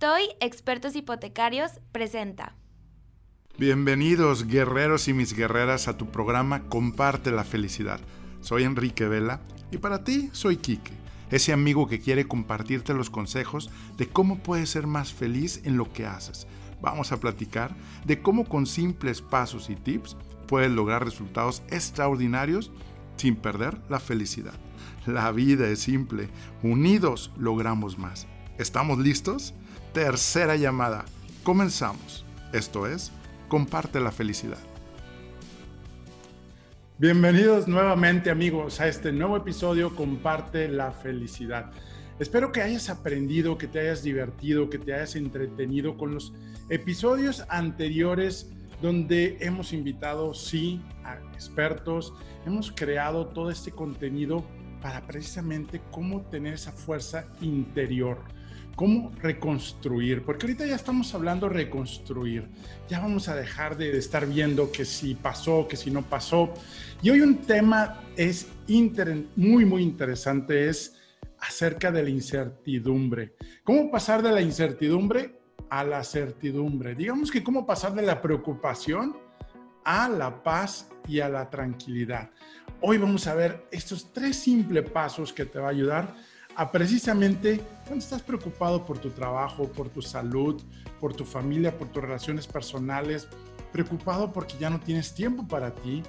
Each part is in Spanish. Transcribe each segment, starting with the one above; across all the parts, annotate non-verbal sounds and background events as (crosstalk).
TOY Expertos Hipotecarios presenta. Bienvenidos guerreros y mis guerreras a tu programa Comparte la Felicidad. Soy Enrique Vela y para ti soy Quique, ese amigo que quiere compartirte los consejos de cómo puedes ser más feliz en lo que haces. Vamos a platicar de cómo con simples pasos y tips puedes lograr resultados extraordinarios sin perder la felicidad. La vida es simple, unidos logramos más. ¿Estamos listos? Tercera llamada. Comenzamos. Esto es, comparte la felicidad. Bienvenidos nuevamente amigos a este nuevo episodio Comparte la felicidad. Espero que hayas aprendido, que te hayas divertido, que te hayas entretenido con los episodios anteriores donde hemos invitado, sí, a expertos, hemos creado todo este contenido para precisamente cómo tener esa fuerza interior cómo reconstruir, porque ahorita ya estamos hablando reconstruir, ya vamos a dejar de estar viendo que si pasó, que si no pasó. Y hoy un tema es muy, muy interesante, es acerca de la incertidumbre. ¿Cómo pasar de la incertidumbre a la certidumbre? Digamos que cómo pasar de la preocupación a la paz y a la tranquilidad. Hoy vamos a ver estos tres simples pasos que te va a ayudar a precisamente cuando estás preocupado por tu trabajo, por tu salud, por tu familia, por tus relaciones personales, preocupado porque ya no tienes tiempo para ti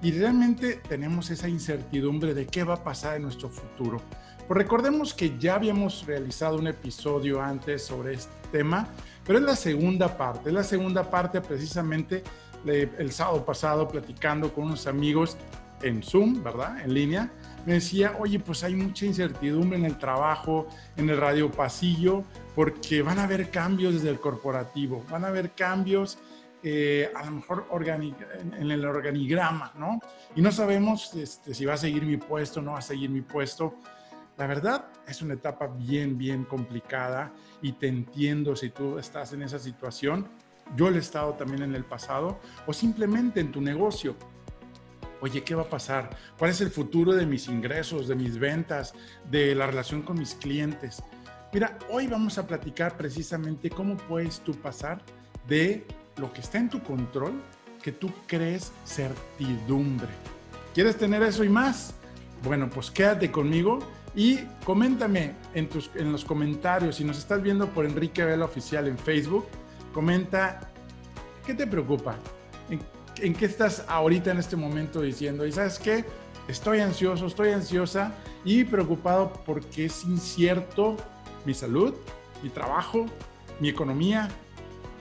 y realmente tenemos esa incertidumbre de qué va a pasar en nuestro futuro. Pues recordemos que ya habíamos realizado un episodio antes sobre este tema, pero es la segunda parte, es la segunda parte precisamente el sábado pasado platicando con unos amigos en Zoom, ¿verdad? En línea me decía, oye, pues hay mucha incertidumbre en el trabajo, en el radio pasillo, porque van a haber cambios desde el corporativo, van a haber cambios eh, a lo mejor en el organigrama, ¿no? Y no sabemos este, si va a seguir mi puesto, no va a seguir mi puesto. La verdad es una etapa bien, bien complicada y te entiendo si tú estás en esa situación. Yo lo he estado también en el pasado o simplemente en tu negocio oye, ¿qué va a pasar? ¿Cuál es el futuro de mis ingresos, de mis ventas, de la relación con mis clientes? Mira, hoy vamos a platicar precisamente cómo puedes tú pasar de lo que está en tu control, que tú crees certidumbre. ¿Quieres tener eso y más? Bueno, pues quédate conmigo y coméntame en, tus, en los comentarios, si nos estás viendo por Enrique Vela Oficial en Facebook, comenta qué te preocupa, en qué estás ahorita en este momento diciendo, y sabes qué, estoy ansioso, estoy ansiosa y preocupado porque es incierto mi salud, mi trabajo, mi economía.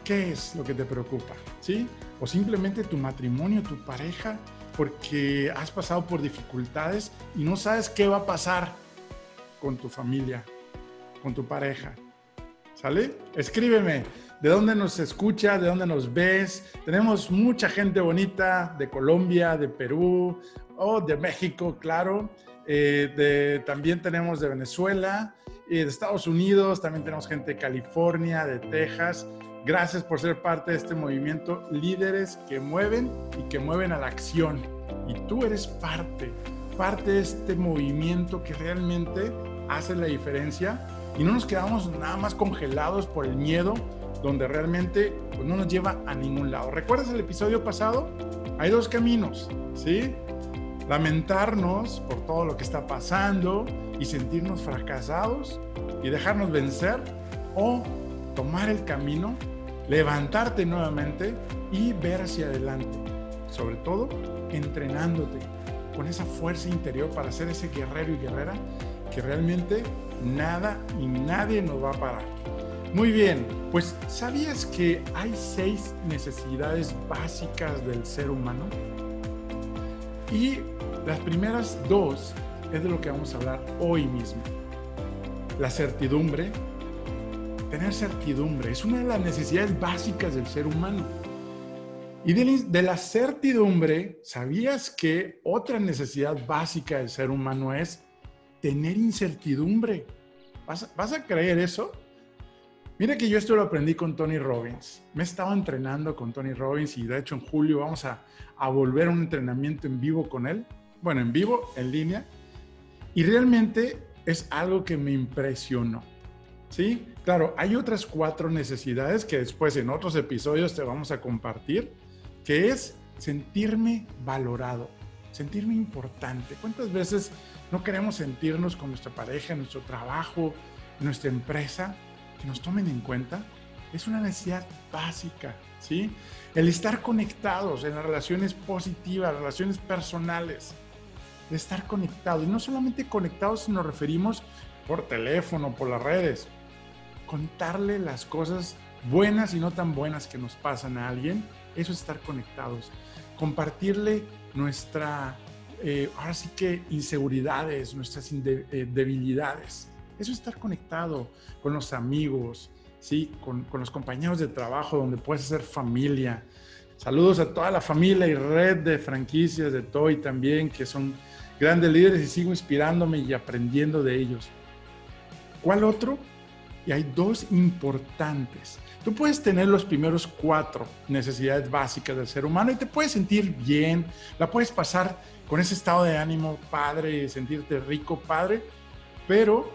¿Qué es lo que te preocupa? ¿Sí? O simplemente tu matrimonio, tu pareja, porque has pasado por dificultades y no sabes qué va a pasar con tu familia, con tu pareja. ¿Sale? Escríbeme de dónde nos escucha, de dónde nos ves. Tenemos mucha gente bonita de Colombia, de Perú o de México, claro. Eh, también tenemos de Venezuela, y de Estados Unidos, también tenemos gente de California, de Texas. Gracias por ser parte de este movimiento, líderes que mueven y que mueven a la acción. Y tú eres parte, parte de este movimiento que realmente hace la diferencia. Y no nos quedamos nada más congelados por el miedo donde realmente pues, no nos lleva a ningún lado. ¿Recuerdas el episodio pasado? Hay dos caminos, ¿sí? Lamentarnos por todo lo que está pasando y sentirnos fracasados y dejarnos vencer o tomar el camino, levantarte nuevamente y ver hacia adelante. Sobre todo, entrenándote con esa fuerza interior para ser ese guerrero y guerrera que realmente nada y nadie nos va a parar. Muy bien, pues ¿sabías que hay seis necesidades básicas del ser humano? Y las primeras dos es de lo que vamos a hablar hoy mismo. La certidumbre. Tener certidumbre es una de las necesidades básicas del ser humano. Y de, la certidumbre, ¿sabías que otra necesidad básica del ser humano es tener incertidumbre? ¿Vas a creer eso? Mira que yo esto lo aprendí con Tony Robbins. Me he estado entrenando con Tony Robbins y de hecho en julio vamos a, a volver a un entrenamiento en vivo con él. Bueno, en vivo, en línea. Y realmente es algo que me impresionó. ¿sí? Claro, hay otras cuatro necesidades que después en otros episodios te vamos a compartir, que es sentirme valorado, sentirme importante. ¿Cuántas veces no queremos sentirnos con nuestra pareja, nuestro trabajo, nuestra empresa, que nos tomen en cuenta? Es una necesidad básica, ¿sí? El estar conectados en las relaciones positivas, relaciones personales, de estar conectados. Y no solamente conectados, sino nos referimos por teléfono, por las redes, contarle las cosas buenas y no tan buenas que nos pasan a alguien, eso es estar conectados. Compartirle nuestra, eh, ahora sí que inseguridades, nuestras eh, debilidades. Eso es estar conectado con los amigos, ¿sí? Con, con, los compañeros de trabajo, donde puedes hacer familia. Saludos a toda la familia y red de franquicias de Toy también, que son grandes líderes y sigo inspirándome y aprendiendo de ellos. ¿Cuál otro? Y hay dos importantes. Tú puedes tener los primeros cuatro necesidades básicas del ser humano y te puedes sentir bien, la puedes pasar con ese estado de ánimo padre, sentirte rico padre, pero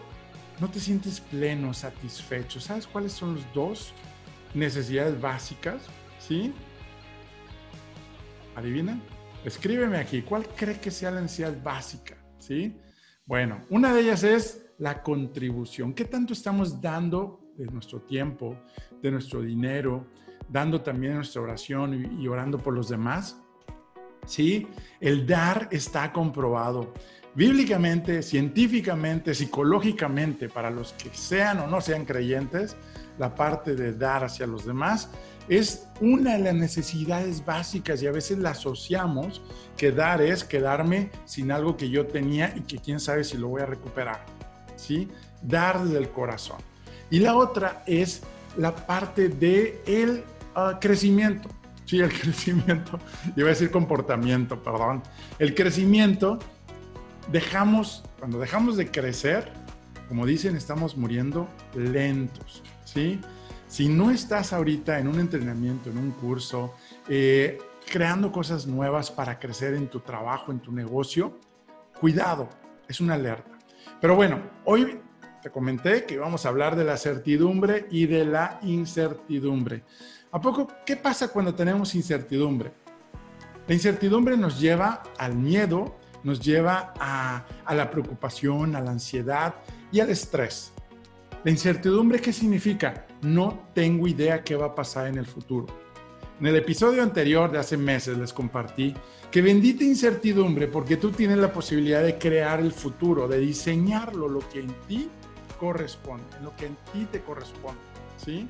no te sientes pleno, satisfecho. ¿Sabes cuáles son los dos necesidades básicas? ¿Sí? ¿Adivina? Escríbeme aquí, ¿cuál cree que sea la necesidad básica? ¿Sí? Bueno, una de ellas es la contribución. ¿Qué tanto estamos dando de nuestro tiempo, de nuestro dinero, dando también nuestra oración y, orando por los demás? Sí, el dar está comprobado bíblicamente, científicamente, psicológicamente, para los que sean o no sean creyentes, la parte de dar hacia los demás es una de las necesidades básicas y a veces la asociamos que dar es quedarme sin algo que yo tenía y que quién sabe si lo voy a recuperar. ¿sí? Dar desde el corazón. Y la otra es la parte de el ah, crecimiento. Sí, el (laughs) crecimiento, iba a decir comportamiento, perdón. El crecimiento, dejamos, cuando dejamos de crecer, como dicen, estamos muriendo lentos, ¿sí? Si no estás ahorita en un entrenamiento, en un curso, eh, creando cosas nuevas para crecer en tu trabajo, en tu negocio, cuidado, es una alerta. Pero bueno, hoy te comenté que vamos a hablar de la certidumbre y de la incertidumbre. ¿A poco qué pasa cuando tenemos incertidumbre? La incertidumbre nos lleva al miedo, nos lleva a, la preocupación, a la ansiedad y al estrés. La incertidumbre, ¿qué significa? No tengo idea qué va a pasar en el futuro. En el episodio anterior de hace meses les compartí que bendita incertidumbre porque tú tienes la posibilidad de crear el futuro, de diseñarlo, lo que en ti corresponde, lo que en ti te corresponde, ¿sí?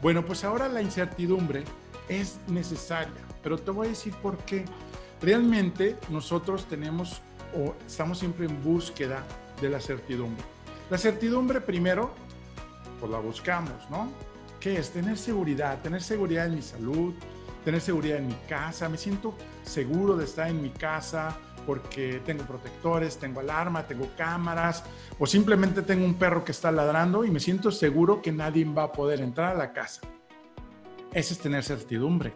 Bueno, pues ahora la incertidumbre es necesaria, pero te voy a decir por qué. Realmente nosotros tenemos o estamos siempre en búsqueda de la certidumbre. La certidumbre primero, pues la buscamos, ¿no? ¿Qué es? Tener seguridad, tener seguridad en mi salud, tener seguridad en mi casa, me siento seguro de estar en mi casa porque tengo protectores, tengo alarma, tengo cámaras o simplemente tengo un perro que está ladrando y me siento seguro que nadie va a poder entrar a la casa. Eso es tener certidumbre,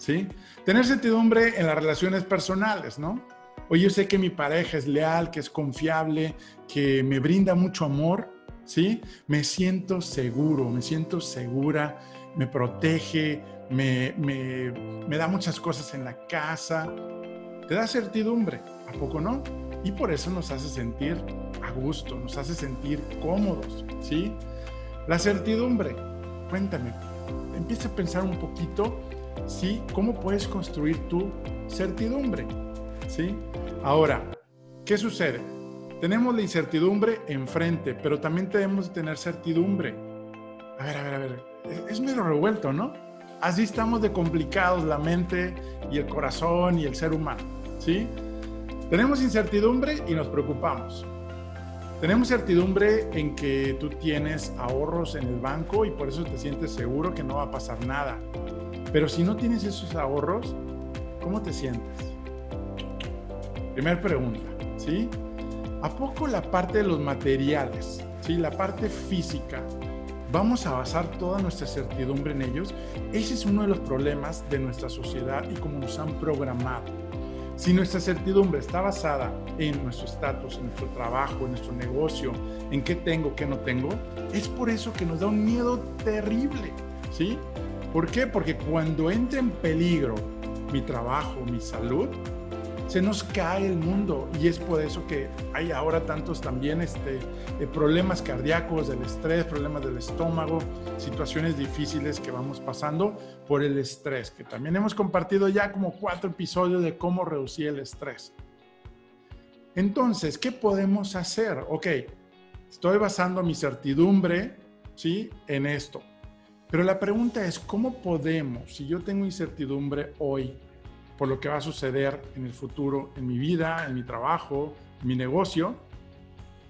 ¿sí? Tener certidumbre en las relaciones personales, ¿no? Oye, yo sé que mi pareja es leal, que es confiable, que me brinda mucho amor, ¿sí? Me siento seguro, me siento segura, me protege, me, me, da muchas cosas en la casa, te da certidumbre, ¿a poco no? Y por eso nos hace sentir a gusto, nos hace sentir cómodos, ¿sí? La certidumbre, cuéntame, empieza a pensar un poquito, ¿sí? ¿Cómo puedes construir tu certidumbre? ¿Sí? Ahora, ¿qué sucede? Tenemos la incertidumbre enfrente, pero también tenemos que tener certidumbre. A ver, a ver, a ver, es medio revuelto, ¿no? Así estamos de complicados la mente y el corazón y el ser humano, ¿sí? Tenemos incertidumbre y nos preocupamos. Tenemos certidumbre en que tú tienes ahorros en el banco y por eso te sientes seguro que no va a pasar nada. Pero si no tienes esos ahorros, ¿cómo te sientes? Primer pregunta, ¿sí? ¿A poco la parte de los materiales, ¿sí? La parte física, vamos a basar toda nuestra certidumbre en ellos, ese es uno de los problemas de nuestra sociedad y cómo nos han programado. Si nuestra certidumbre está basada en nuestro estatus, en nuestro trabajo, en nuestro negocio, en qué tengo, qué no tengo, es por eso que nos da un miedo terrible, ¿sí? ¿Por qué? Porque cuando entra en peligro mi trabajo, mi salud, se nos cae el mundo y es por eso que hay ahora tantos también este, eh, problemas cardíacos, del estrés, problemas del estómago, situaciones difíciles que vamos pasando por el estrés, que también hemos compartido ya como cuatro episodios de cómo reducir el estrés. Entonces, ¿qué podemos hacer? Ok, estoy basando mi certidumbre, ¿sí? En esto. Pero la pregunta es, ¿cómo podemos, si yo tengo incertidumbre hoy, por lo que va a suceder en el futuro, en mi vida, en mi trabajo, en mi negocio,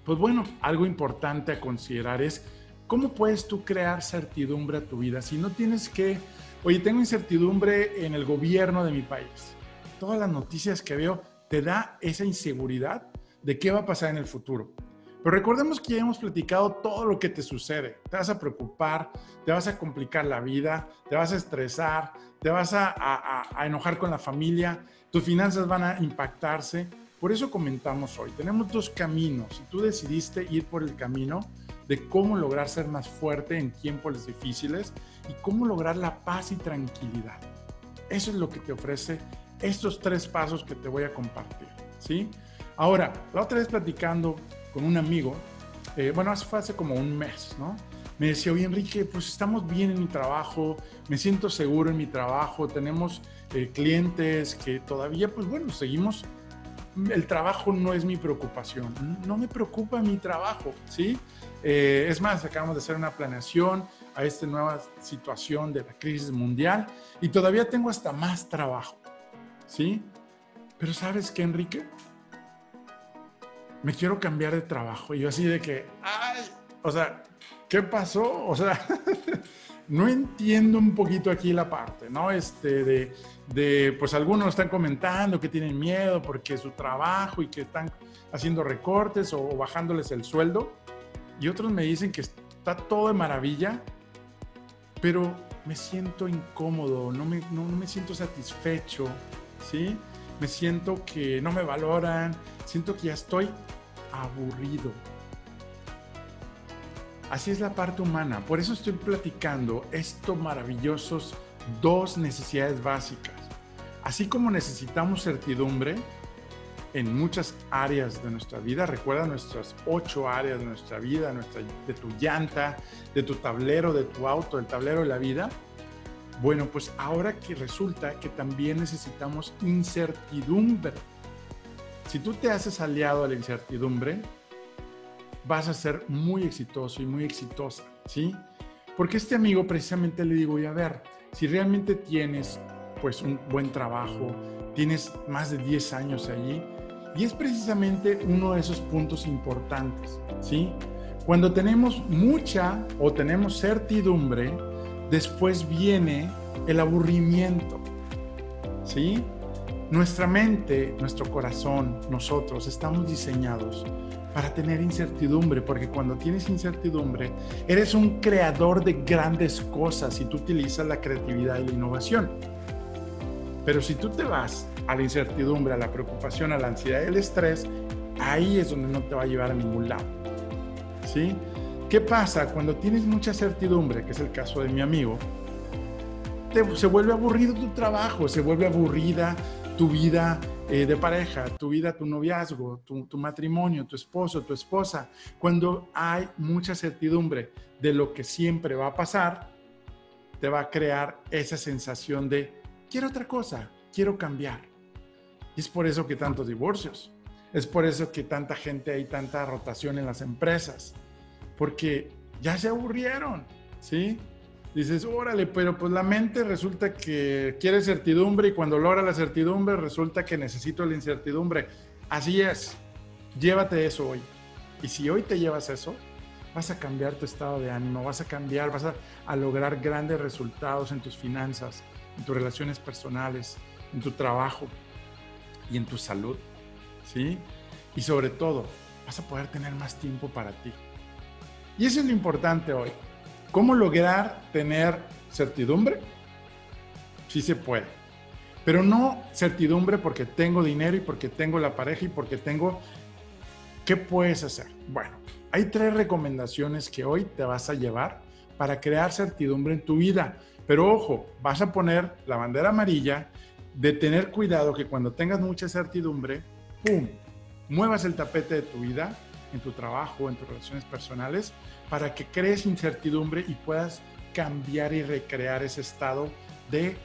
pues bueno, algo importante a considerar es cómo puedes tú crear certidumbre a tu vida. Si no tienes que, oye, tengo incertidumbre en el gobierno de mi país. Todas las noticias que veo te da esa inseguridad de qué va a pasar en el futuro. Pero recordemos que ya hemos platicado todo lo que te sucede. Te vas a preocupar, te vas a complicar la vida, te vas a estresar, te vas a, enojar con la familia, tus finanzas van a impactarse. Por eso comentamos hoy, tenemos dos caminos y tú decidiste ir por el camino de cómo lograr ser más fuerte en tiempos difíciles y cómo lograr la paz y tranquilidad. Eso es lo que te ofrece estos tres pasos que te voy a compartir, ¿sí? Ahora, la otra vez platicando con un amigo, eh, bueno, hace, fue hace como un mes, ¿no? Me decía, oye Enrique, pues estamos bien en mi trabajo, me siento seguro en mi trabajo, tenemos eh, clientes que todavía, pues bueno, seguimos, el trabajo no es mi preocupación, no me preocupa mi trabajo, ¿sí? Eh, es más, acabamos de hacer una planeación a esta nueva situación de la crisis mundial y todavía tengo hasta más trabajo, ¿sí? Pero ¿sabes qué, Enrique? Me quiero cambiar de trabajo. Y yo así de que, ay, o sea, ¿qué pasó? O sea, (laughs) no entiendo un poquito aquí la parte, ¿no? Este, de, de, pues algunos están comentando que tienen miedo porque su trabajo y que están haciendo recortes o bajándoles el sueldo. Y otros me dicen que está todo de maravilla, pero me siento incómodo, no me, no me siento satisfecho, ¿sí? Me siento que no me valoran, siento que ya estoy aburrido. Así es la parte humana. Por eso estoy platicando estos maravillosos dos necesidades básicas. Así como necesitamos certidumbre en muchas áreas de nuestra vida, recuerda nuestras ocho áreas de nuestra vida, nuestra, de tu llanta, de tu tablero, de tu auto, el tablero de la vida. Bueno, pues ahora que resulta que también necesitamos incertidumbre si tú te haces aliado a la incertidumbre, vas a ser muy exitoso y muy exitosa, ¿sí? Porque este amigo precisamente le digo, y a ver, si realmente tienes pues un buen trabajo, tienes más de 10 años allí, y es precisamente uno de esos puntos importantes, ¿sí? Cuando tenemos mucha o tenemos certidumbre, después viene el aburrimiento, ¿sí? Nuestra mente, nuestro corazón, nosotros estamos diseñados para tener incertidumbre, porque cuando tienes incertidumbre, eres un creador de grandes cosas y tú utilizas la creatividad y la innovación. Pero si tú te vas a la incertidumbre, a la preocupación, a la ansiedad y al estrés, ahí es donde no te va a llevar a ningún lado. ¿Sí? ¿Qué pasa cuando tienes mucha certidumbre, que es el caso de mi amigo? se vuelve aburrido tu trabajo, se vuelve aburrida tu vida eh, de pareja, tu vida, tu noviazgo, tu, matrimonio, tu esposo, tu esposa, cuando hay mucha certidumbre de lo que siempre va a pasar, te va a crear esa sensación de quiero otra cosa, quiero cambiar. Y es por eso que tantos divorcios, es por eso que tanta gente hay tanta rotación en las empresas, porque ya se aburrieron, ¿sí? dices, órale, pero pues la mente resulta que quiere certidumbre y cuando logra la certidumbre resulta que necesito la incertidumbre. Así es, llévate eso hoy. Y si hoy te llevas eso, vas a cambiar tu estado de ánimo, vas a cambiar, vas a, a lograr grandes resultados en tus finanzas, en tus relaciones personales, en tu trabajo y en tu salud. ¿Sí? Y sobre todo, vas a poder tener más tiempo para ti. Y eso es lo importante hoy. ¿Cómo lograr tener certidumbre? Sí se puede. Pero no certidumbre porque tengo dinero y porque tengo la pareja y porque tengo... ¿Qué puedes hacer? Bueno, hay tres recomendaciones que hoy te vas a llevar para crear certidumbre en tu vida. Pero ojo, vas a poner la bandera amarilla de tener cuidado que cuando tengas mucha certidumbre, ¡pum!, muevas el tapete de tu vida, en tu trabajo, en tus relaciones personales, para que crees incertidumbre y puedas cambiar y recrear ese estado de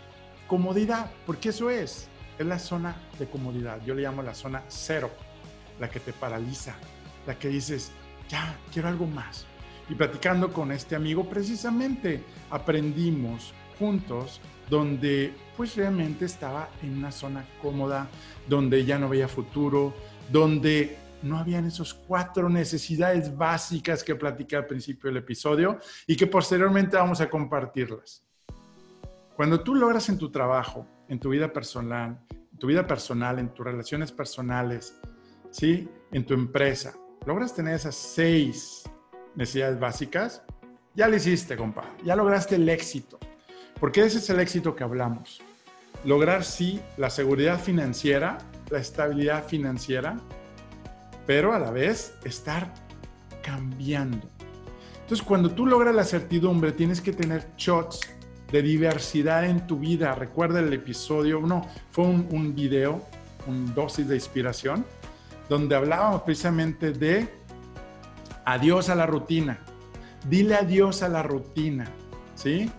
comodidad, porque eso es, es la zona de comodidad. Yo le llamo la zona cero, la que te paraliza, la que dices, ya, quiero algo más. Y platicando con este amigo, precisamente aprendimos juntos donde pues realmente estaba en una zona cómoda, donde ya no veía futuro, donde no habían esos cuatro necesidades básicas que platicé al principio del episodio y que posteriormente vamos a compartirlas. Cuando tú logras en tu trabajo, en tu vida personal, en tu vida personal, en tus relaciones personales, ¿sí? en tu empresa, logras tener esas seis necesidades básicas, ya lo hiciste, compadre, ya lograste el éxito. Porque ese es el éxito que hablamos. Lograr, sí, la seguridad financiera, la estabilidad financiera, pero a la vez estar cambiando. Entonces, cuando tú logras la certidumbre, tienes que tener shots de diversidad en tu vida. Recuerda el episodio, no, fue un, un video, un dosis de inspiración, donde hablábamos precisamente de adiós a la rutina. Dile adiós a la rutina, ¿sí?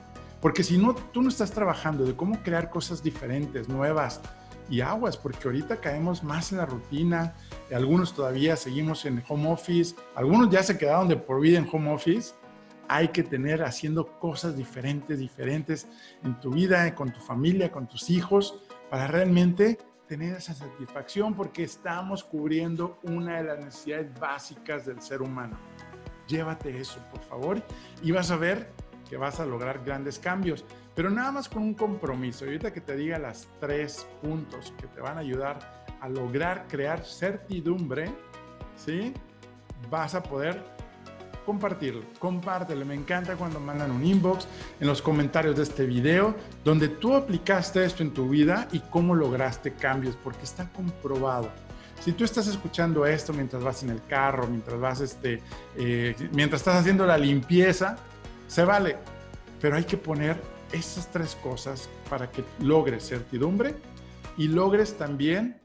Porque si no, tú no estás trabajando de cómo crear cosas diferentes, nuevas y aguas, porque ahorita caemos más en la rutina, algunos todavía seguimos en home office, algunos ya se quedaron de por vida en home office. Hay que tener haciendo cosas diferentes, diferentes en tu vida, con tu familia, con tus hijos, para realmente tener esa satisfacción, porque estamos cubriendo una de las necesidades básicas del ser humano. Llévate eso, por favor, y vas a ver que vas a lograr grandes cambios, pero nada más con un compromiso. Y ahorita que te diga las tres puntos que te van a ayudar a lograr crear certidumbre, ¿sí? Vas a poder compartirlo, compártelo. Me encanta cuando mandan un inbox en los comentarios de este video donde tú aplicaste esto en tu vida y cómo lograste cambios, porque está comprobado. Si tú estás escuchando esto mientras vas en el carro, mientras vas, este, eh, mientras estás haciendo la limpieza, se vale, pero hay que poner esas tres cosas para que logres certidumbre y logres también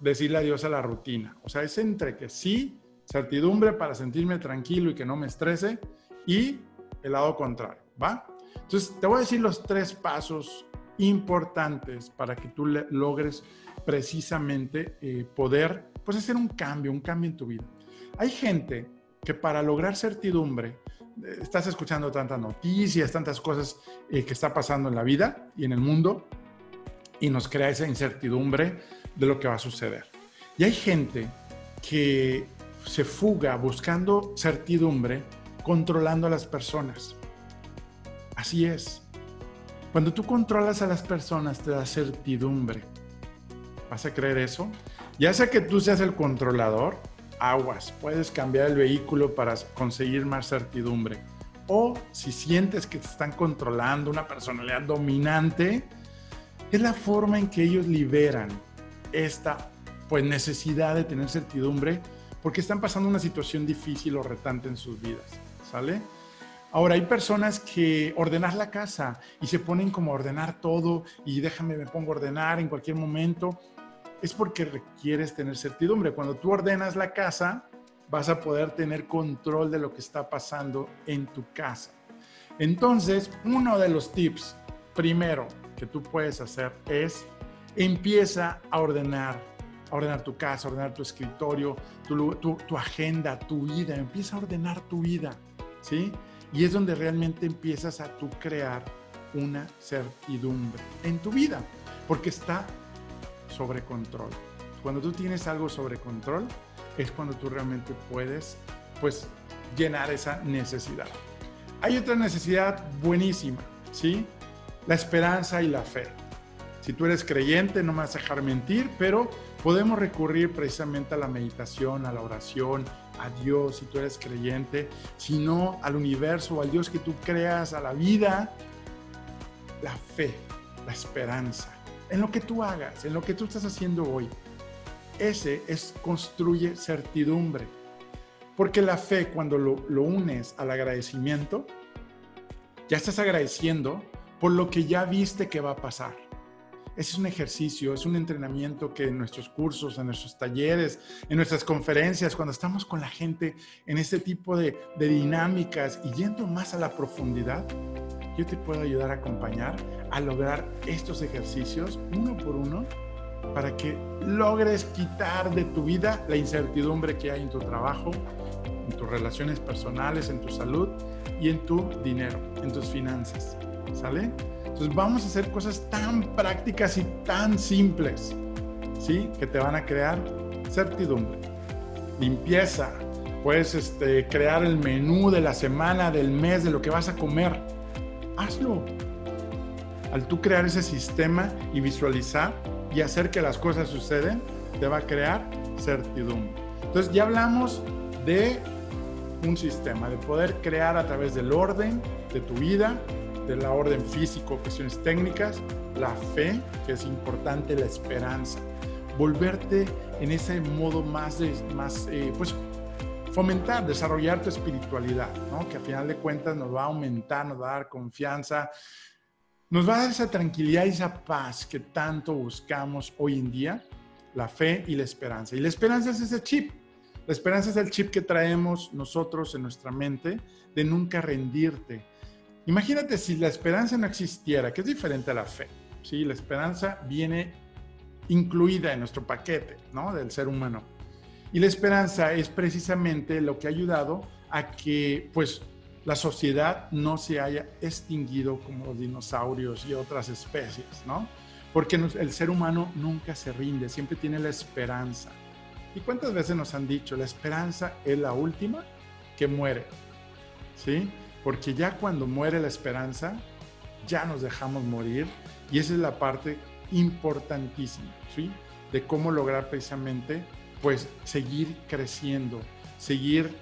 decirle adiós a la rutina. O sea, es entre que sí, certidumbre para sentirme tranquilo y que no me estrese y el lado contrario, ¿va? Entonces, te voy a decir los tres pasos importantes para que tú logres precisamente eh, poder pues hacer un cambio, un cambio en tu vida. Hay gente que para lograr certidumbre estás escuchando tantas noticias, tantas cosas eh, que está pasando en la vida y en el mundo y nos crea esa incertidumbre de lo que va a suceder. Y hay gente que se fuga buscando certidumbre, controlando a las personas. Así es. Cuando tú controlas a las personas te da certidumbre. ¿Vas a creer eso? Ya sea que tú seas el controlador aguas, puedes cambiar el vehículo para conseguir más certidumbre. O si sientes que te están controlando una personalidad dominante, es la forma en que ellos liberan esta pues necesidad de tener certidumbre porque están pasando una situación difícil o retante en sus vidas, ¿sale? Ahora, hay personas que ordenar la casa y se ponen como a ordenar todo y déjame, me pongo a ordenar en cualquier momento es porque requieres tener certidumbre. Cuando tú ordenas la casa, vas a poder tener control de lo que está pasando en tu casa. Entonces, uno de los tips primero que tú puedes hacer es empieza a ordenar, a ordenar tu casa, ordenar tu escritorio, tu, tu agenda, tu vida, empieza a ordenar tu vida, ¿sí? Y es donde realmente empiezas a tú crear una certidumbre en tu vida, porque está sobre control. Cuando tú tienes algo sobre control, es cuando tú realmente puedes, pues, llenar esa necesidad. Hay otra necesidad buenísima, ¿sí? La esperanza y la fe. Si tú eres creyente, no me vas a dejar mentir, pero podemos recurrir precisamente a la meditación, a la oración, a Dios, si tú eres creyente, sino al universo, al Dios que tú creas, a la vida, la fe, la esperanza en lo que tú hagas, en lo que tú estás haciendo hoy. Ese es construye certidumbre. Porque la fe, cuando lo, unes al agradecimiento, ya estás agradeciendo por lo que ya viste que va a pasar. Ese es un ejercicio, es un entrenamiento que en nuestros cursos, en nuestros talleres, en nuestras conferencias, cuando estamos con la gente en este tipo de dinámicas y yendo más a la profundidad, yo te puedo ayudar a acompañar a lograr estos ejercicios uno por uno para que logres quitar de tu vida la incertidumbre que hay en tu trabajo, en tus relaciones personales, en tu salud y en tu dinero, en tus finanzas. ¿Sale? Entonces vamos a hacer cosas tan prácticas y tan simples, ¿sí? Que te van a crear certidumbre, limpieza. Puedes este, crear el menú de la semana, del mes, de lo que vas a comer. Hazlo. Al tú crear ese sistema y visualizar y hacer que las cosas suceden, te va a crear certidumbre. Entonces ya hablamos de un sistema, de poder crear a través del orden de tu vida, de la orden físico, cuestiones técnicas, la fe, que es importante, la esperanza. Volverte en ese modo más, más eh, pues, fomentar, desarrollar tu espiritualidad, ¿no? que a final de cuentas nos va a aumentar, nos va a dar confianza, nos va a dar esa tranquilidad y esa paz que tanto buscamos hoy en día, la fe y la esperanza. Y la esperanza es ese chip. La esperanza es el chip que traemos nosotros en nuestra mente de nunca rendirte, Imagínate si la esperanza no existiera, que es diferente a la fe. ¿sí? La esperanza viene incluida en nuestro paquete ¿no? del ser humano. Y la esperanza es precisamente lo que ha ayudado a que pues, la sociedad no se haya extinguido como los dinosaurios y otras especies, ¿no? Porque el ser humano nunca se rinde, siempre tiene la esperanza. ¿Y cuántas veces nos han dicho, la esperanza es la última que muere? ¿Sí? porque ya cuando muere la esperanza, ya nos dejamos morir y esa es la parte importantísima, ¿sí? De cómo lograr precisamente, pues, seguir creciendo, seguir,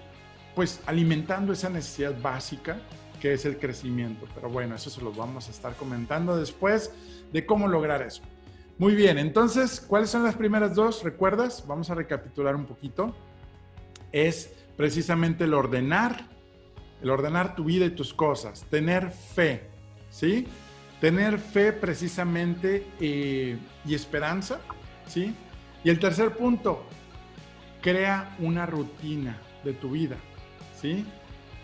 pues, alimentando esa necesidad básica que es el crecimiento. Pero bueno, eso se lo vamos a estar comentando después de cómo lograr eso. Muy bien, entonces, ¿cuáles son las primeras dos? ¿Recuerdas? Vamos a recapitular un poquito. Es precisamente el ordenar el ordenar tu vida y tus cosas, tener fe, ¿sí? Tener fe precisamente eh, y esperanza, ¿sí? Y el tercer punto, crea una rutina de tu vida, ¿sí?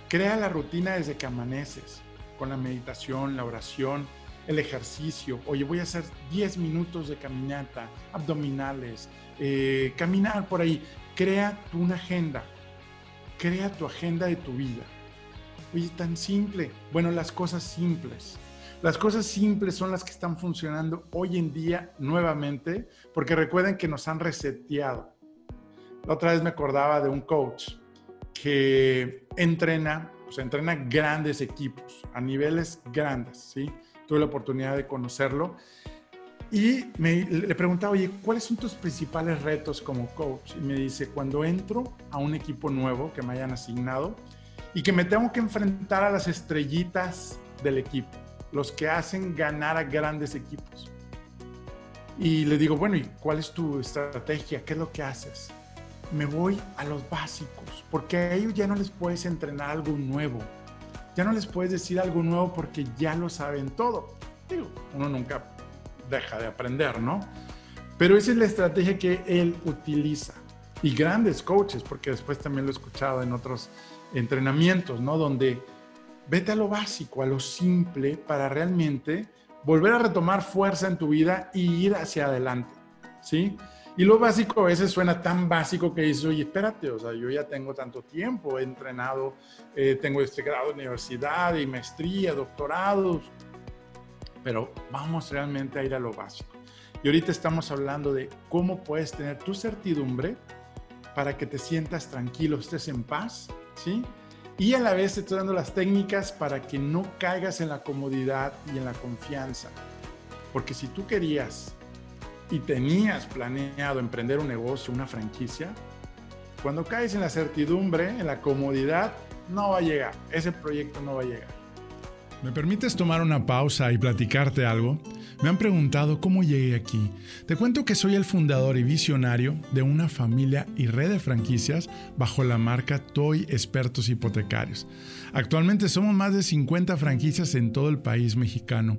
Crea la rutina desde que amaneces, con la meditación, la oración, el ejercicio. Oye, voy a hacer 10 minutos de caminata, abdominales, eh, caminar por ahí. Crea tu una agenda, crea tu agenda de tu vida. Oye, tan simple. Bueno, las cosas simples. Las cosas simples son las que están funcionando hoy en día nuevamente, porque recuerden que nos han reseteado. La otra vez me acordaba de un coach que entrena, pues entrena grandes equipos a niveles grandes, ¿sí? Tuve la oportunidad de conocerlo y me, le preguntaba, oye, ¿cuáles son tus principales retos como coach? Y me dice, cuando entro a un equipo nuevo que me hayan asignado, y que me tengo que enfrentar a las estrellitas del equipo, los que hacen ganar a grandes equipos. Y le digo, bueno, ¿y cuál es tu estrategia? ¿Qué es lo que haces? Me voy a los básicos, porque a ellos ya no les puedes entrenar algo nuevo. Ya no les puedes decir algo nuevo porque ya lo saben todo. Digo, uno nunca deja de aprender, ¿no? Pero esa es la estrategia que él utiliza. Y grandes coaches, porque después también lo he escuchado en otros entrenamientos, ¿no? Donde vete a lo básico, a lo simple, para realmente volver a retomar fuerza en tu vida y ir hacia adelante, ¿sí? Y lo básico a veces suena tan básico que dices, oye, espérate, o sea, yo ya tengo tanto tiempo, he entrenado, eh, tengo este grado de universidad y maestría, doctorados, pero vamos realmente a ir a lo básico. Y ahorita estamos hablando de cómo puedes tener tu certidumbre para que te sientas tranquilo, estés en paz ¿sí? Y a la vez te estoy dando las técnicas para que no caigas en la comodidad y en la confianza. Porque si tú querías y tenías planeado emprender un negocio, una franquicia, cuando caes en la certidumbre, en la comodidad, no va a llegar. Ese proyecto no va a llegar. ¿Me permites tomar una pausa y platicarte algo? Me han preguntado cómo llegué aquí. Te cuento que soy el fundador y visionario de una familia y red de franquicias bajo la marca Toy Expertos Hipotecarios. Actualmente somos más de 50 franquicias en todo el país mexicano.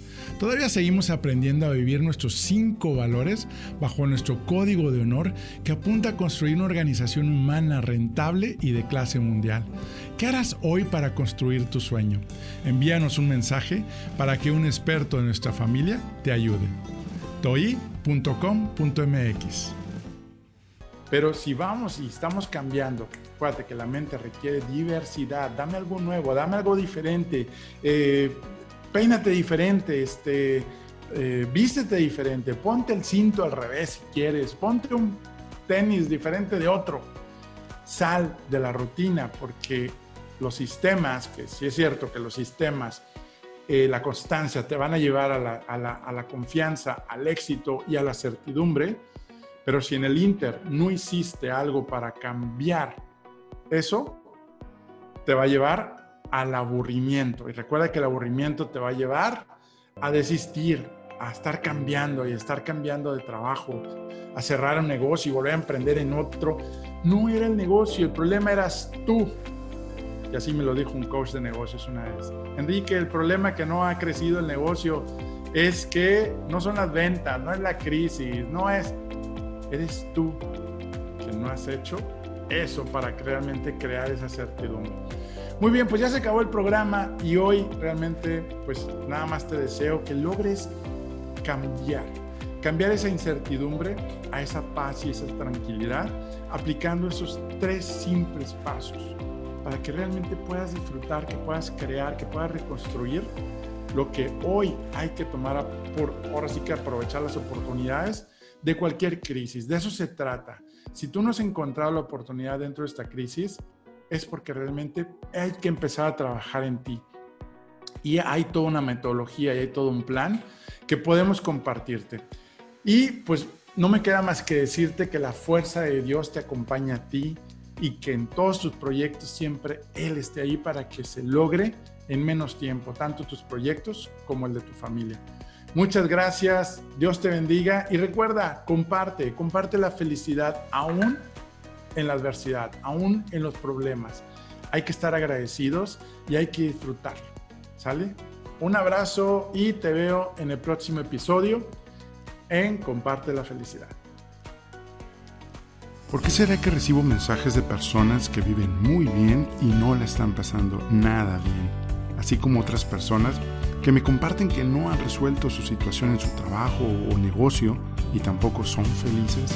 Todavía seguimos aprendiendo a vivir nuestros cinco valores bajo nuestro código de honor que apunta a construir una organización humana rentable y de clase mundial. ¿Qué harás hoy para construir tu sueño? Envíanos un mensaje para que un experto de nuestra familia te ayude. toi.com.mx pero si vamos y estamos cambiando, acuérdate que la mente requiere diversidad, dame algo nuevo, dame algo diferente, eh, peínate diferente, este, eh, vístete diferente, ponte el cinto al revés si quieres, ponte un tenis diferente de otro. Sal de la rutina porque los sistemas, que sí es cierto que los sistemas, eh, la constancia te van a llevar a la, a la confianza, al éxito y a la certidumbre, pero si en el Inter no hiciste algo para cambiar eso, te va a llevar al aburrimiento. Y recuerda que el aburrimiento te va a llevar a desistir, a estar cambiando y a estar cambiando de trabajo, a cerrar un negocio y volver a emprender en otro. No era el negocio, el problema eras tú. Y así me lo dijo un coach de negocios una vez. Enrique, el problema que no ha crecido el negocio es que no son las ventas, no es la crisis, no es eres tú que no has hecho eso para realmente crear esa certidumbre. Muy bien, pues ya se acabó el programa y hoy realmente pues nada más te deseo que logres cambiar, cambiar esa incertidumbre a esa paz y esa tranquilidad aplicando esos tres simples pasos para que realmente puedas disfrutar, que puedas crear, que puedas reconstruir lo que hoy hay que tomar por, ahora sí que aprovechar las oportunidades de cualquier crisis. De eso se trata. Si tú no has encontrado la oportunidad dentro de esta crisis, es porque realmente hay que empezar a trabajar en ti. Y hay toda una metodología y hay todo un plan que podemos compartirte. Y pues no me queda más que decirte que la fuerza de Dios te acompaña a ti y que en todos tus proyectos siempre Él esté ahí para que se logre en menos tiempo, tanto tus proyectos como el de tu familia. Muchas gracias, Dios te bendiga y recuerda, comparte, comparte la felicidad aún en la adversidad, aún en los problemas. Hay que estar agradecidos y hay que disfrutar. ¿Sale? Un abrazo y te veo en el próximo episodio en Comparte la felicidad. ¿Por qué será que recibo mensajes de personas que viven muy bien y no le están pasando nada bien? Así como otras personas que me comparten que no han resuelto su situación en su trabajo o negocio y tampoco son felices?